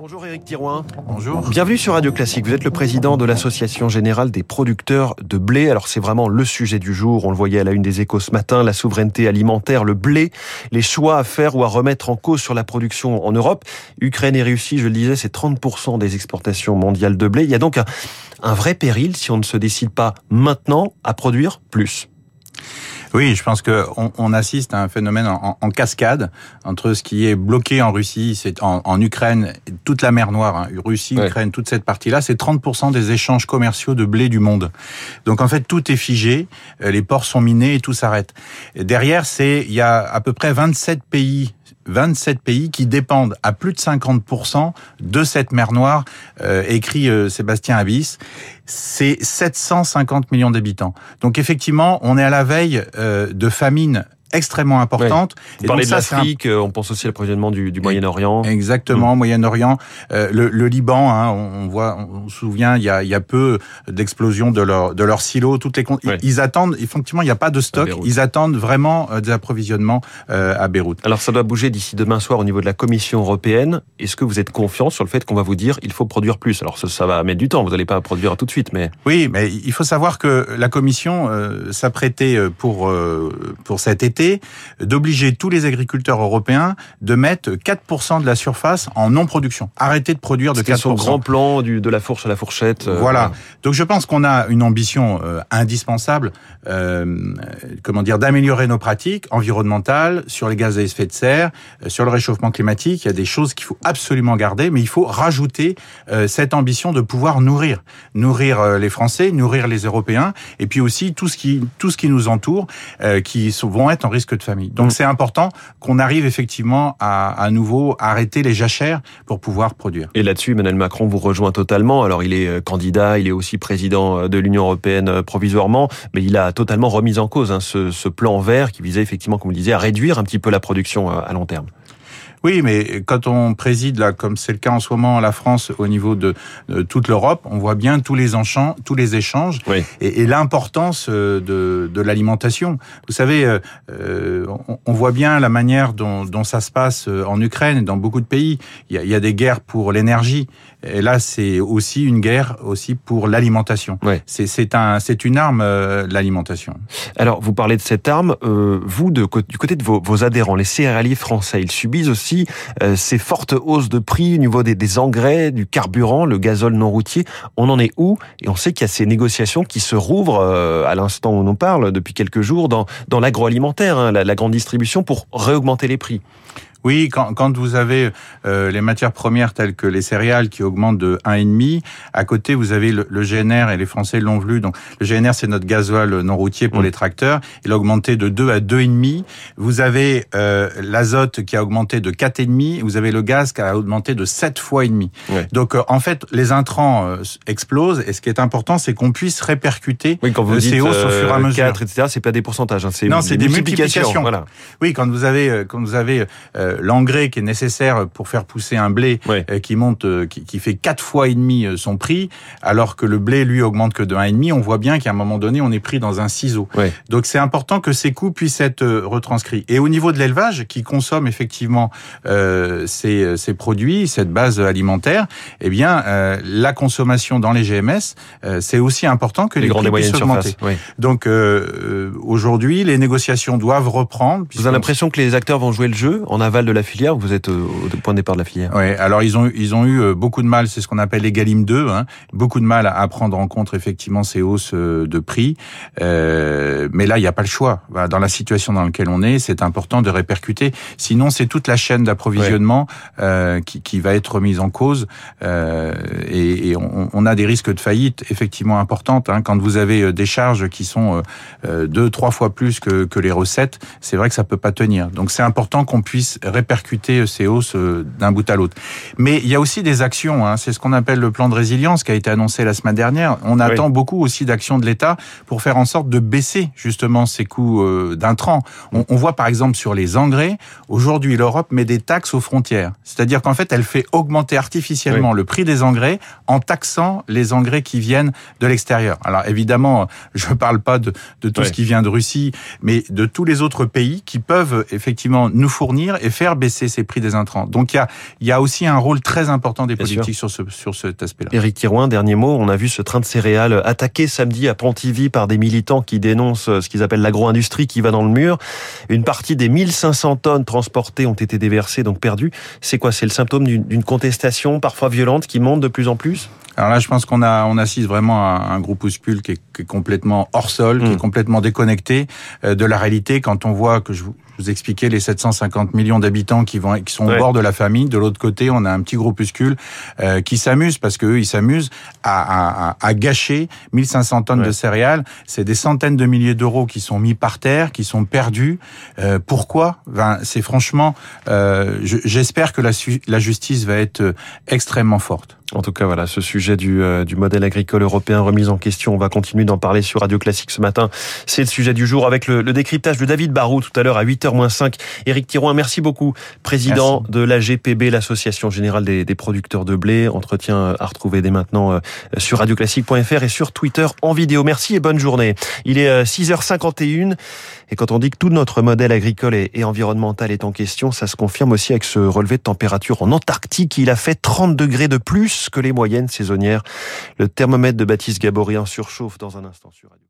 Bonjour Éric Thirouin. Bonjour. Bienvenue sur Radio Classique. Vous êtes le président de l'Association Générale des Producteurs de Blé. Alors c'est vraiment le sujet du jour. On le voyait à la une des échos ce matin. La souveraineté alimentaire, le blé, les choix à faire ou à remettre en cause sur la production en Europe. Ukraine et Russie, je le disais, c'est 30% des exportations mondiales de blé. Il y a donc un, un vrai péril si on ne se décide pas maintenant à produire plus. Oui, je pense que on, on, assiste à un phénomène en, en, cascade entre ce qui est bloqué en Russie, c'est en, en, Ukraine, toute la mer Noire, hein, Russie, ouais. Ukraine, toute cette partie-là, c'est 30% des échanges commerciaux de blé du monde. Donc en fait, tout est figé, euh, les ports sont minés et tout s'arrête. Derrière, c'est il y a à peu près 27 pays 27 pays qui dépendent à plus de 50% de cette mer Noire, euh, écrit euh, Sébastien Abyss. C'est 750 millions d'habitants. Donc effectivement, on est à la veille euh, de famine extrêmement importante. Ouais. Vous et parlez de l'Afrique, un... on pense aussi à l'approvisionnement du, du Moyen-Orient. Exactement, mmh. Moyen-Orient, euh, le, le, Liban. Hein, on, on, voit, on se souvient, il y a, il y a peu d'explosion de leur de leurs silos. Toutes les ouais. ils, ils, attendent. Effectivement, il n'y a pas de stock. Ils attendent vraiment euh, des approvisionnements euh, à Beyrouth. Alors, ça doit bouger d'ici demain soir au niveau de la Commission européenne. Est-ce que vous êtes confiant sur le fait qu'on va vous dire il faut produire plus? Alors, ça, ça, va mettre du temps. Vous n'allez pas produire tout de suite, mais oui, mais il faut savoir que la Commission euh, s'apprêtait pour pour cet été d'obliger tous les agriculteurs européens de mettre 4% de la surface en non-production. Arrêter de produire de 4%. son grand plan du, de la fourche à la fourchette. Euh, voilà. Donc je pense qu'on a une ambition euh, indispensable, euh, comment dire, d'améliorer nos pratiques environnementales sur les gaz à effet de serre, euh, sur le réchauffement climatique. Il y a des choses qu'il faut absolument garder, mais il faut rajouter euh, cette ambition de pouvoir nourrir, nourrir les Français, nourrir les Européens, et puis aussi tout ce qui tout ce qui nous entoure, qui vont être risque de famille. Donc mmh. c'est important qu'on arrive effectivement à, à nouveau arrêter les jachères pour pouvoir produire. Et là-dessus, Emmanuel Macron vous rejoint totalement. Alors il est candidat, il est aussi président de l'Union européenne provisoirement, mais il a totalement remis en cause hein, ce, ce plan vert qui visait effectivement, comme vous le disiez, à réduire un petit peu la production à long terme. Oui, mais quand on préside là, comme c'est le cas en ce moment, la France au niveau de, de toute l'Europe, on voit bien tous les enchants, tous les échanges oui. et, et l'importance euh, de, de l'alimentation. Vous savez, euh, on, on, voit bien la manière dont, dont, ça se passe euh, en Ukraine et dans beaucoup de pays. Il y a, il y a des guerres pour l'énergie. Et là, c'est aussi une guerre aussi pour l'alimentation. Oui. C'est un, c'est une arme euh, l'alimentation. Alors, vous parlez de cette arme. Euh, vous, de, du côté de vos, vos adhérents, les céréaliers français, ils subissent aussi euh, ces fortes hausses de prix au niveau des, engrais, du carburant, le gazole non routier. On en est où? Et on sait qu'il y a ces négociations qui se rouvrent euh, à l'instant où on parle depuis quelques jours dans, dans l'agroalimentaire, hein, la, la grande distribution, pour réaugmenter les prix. Oui, quand, quand vous avez euh, les matières premières telles que les céréales qui augmentent de 1,5, à côté vous avez le, le GNR et les Français l'ont vu. Donc le GNR c'est notre gasoil non routier pour mmh. les tracteurs. Il a augmenté de 2 à 2,5. Vous avez euh, l'azote qui a augmenté de 4,5. Vous avez le gaz qui a augmenté de 7 fois et demi. Ouais. Donc euh, en fait les intrants euh, explosent et ce qui est important c'est qu'on puisse répercuter oui, quand vous ces hausses au fur et à mesure. 4, etc. C'est pas des pourcentages. Hein, non, c'est des multiplications. multiplications. Voilà. Oui, quand vous avez quand vous avez l'engrais qui est nécessaire pour faire pousser un blé ouais. qui monte, qui, qui, fait quatre fois et demi son prix, alors que le blé lui augmente que de un et demi, on voit bien qu'à un moment donné on est pris dans un ciseau. Ouais. Donc c'est important que ces coûts puissent être retranscrits. Et au niveau de l'élevage, qui consomme effectivement euh, ces, ces, produits, cette base alimentaire, eh bien euh, la consommation dans les GMS, euh, c'est aussi important que les, les prix puissent augmenter. Oui. Donc euh, aujourd'hui, les négociations doivent reprendre. Vous avez l'impression que les acteurs vont jouer le jeu en aval de la filière ou vous êtes au point de départ de la filière Oui, alors ils ont, ils ont eu beaucoup de mal, c'est ce qu'on appelle les Galim 2, hein, beaucoup de mal à prendre en compte effectivement ces hausses de prix. Euh, mais là, il n'y a pas le choix. Dans la situation dans laquelle on est, c'est important de répercuter. Sinon, c'est toute la chaîne d'approvisionnement euh, qui, qui, va être remise en cause. Euh, et, et on, on, a des risques de faillite effectivement importantes. Hein. Quand vous avez des charges qui sont deux, trois fois plus que, que les recettes, c'est vrai que ça peut pas tenir. Donc c'est important qu'on puisse répercuter ces hausses d'un bout à l'autre. Mais il y a aussi des actions. Hein. C'est ce qu'on appelle le plan de résilience qui a été annoncé la semaine dernière. On attend beaucoup aussi d'actions de l'État pour faire en sorte de baisser justement ces coûts euh, d'intrants. On, on, voit par exemple sur les engrais, aujourd'hui l'Europe met des taxes aux frontières. C'est-à-dire qu'en fait elle fait augmenter artificiellement oui. le prix des engrais en taxant les engrais qui viennent de l'extérieur. Alors évidemment, je ne parle pas de, de tout oui. ce qui vient de Russie, mais de tous les autres pays qui peuvent effectivement nous fournir et faire baisser ces prix des intrants. Donc il y a, y a aussi un rôle très important des politiques sur, ce, sur cet aspect-là. Éric Thirouin, dernier mot, on a vu ce train de céréales attaqué samedi à Pontivy par des militants qui dénoncent ce qu'ils appellent l'agro-industrie qui va dans le mur. Une partie des 1500 tonnes transportées ont été déversées, donc perdues. C'est quoi? C'est le symptôme d'une contestation parfois violente qui monte de plus en plus? Alors là, je pense qu'on a on assiste vraiment à un groupuscule qui est, qui est complètement hors sol, qui est mmh. complètement déconnecté euh, de la réalité. Quand on voit que je vous, vous expliquais les 750 millions d'habitants qui vont qui sont au bord de la famine. De l'autre côté, on a un petit groupuscule euh, qui s'amuse parce que eux, ils s'amusent à, à, à, gâcher 1500 tonnes de céréales. C'est des centaines de milliers d'euros qui sont mis par terre, qui sont perdus. Euh, pourquoi? Ben, C'est franchement, euh, j'espère que la, la justice va être extrêmement forte. En tout cas, voilà, ce sujet du, euh, du modèle agricole européen remis en question, on va continuer d'en parler sur Radio Classique ce matin. C'est le sujet du jour avec le, le décryptage de David Barou tout à l'heure à 8h-5. Éric Thirouin, merci beaucoup. Président de l'AGPB, l'Association Générale des, des, Producteurs de Blé. Entretien à retrouver dès maintenant euh, sur radioclassique.fr et sur Twitter en vidéo. Merci et bonne journée. Il est 6h51 euh, et quand on dit que tout notre modèle agricole et, et environnemental est en question, ça se confirme aussi avec ce relevé de température en Antarctique. Il a fait 30 degrés de que les moyennes saisonnières. Le thermomètre de Baptiste Gabory en surchauffe dans un instant sur Radio.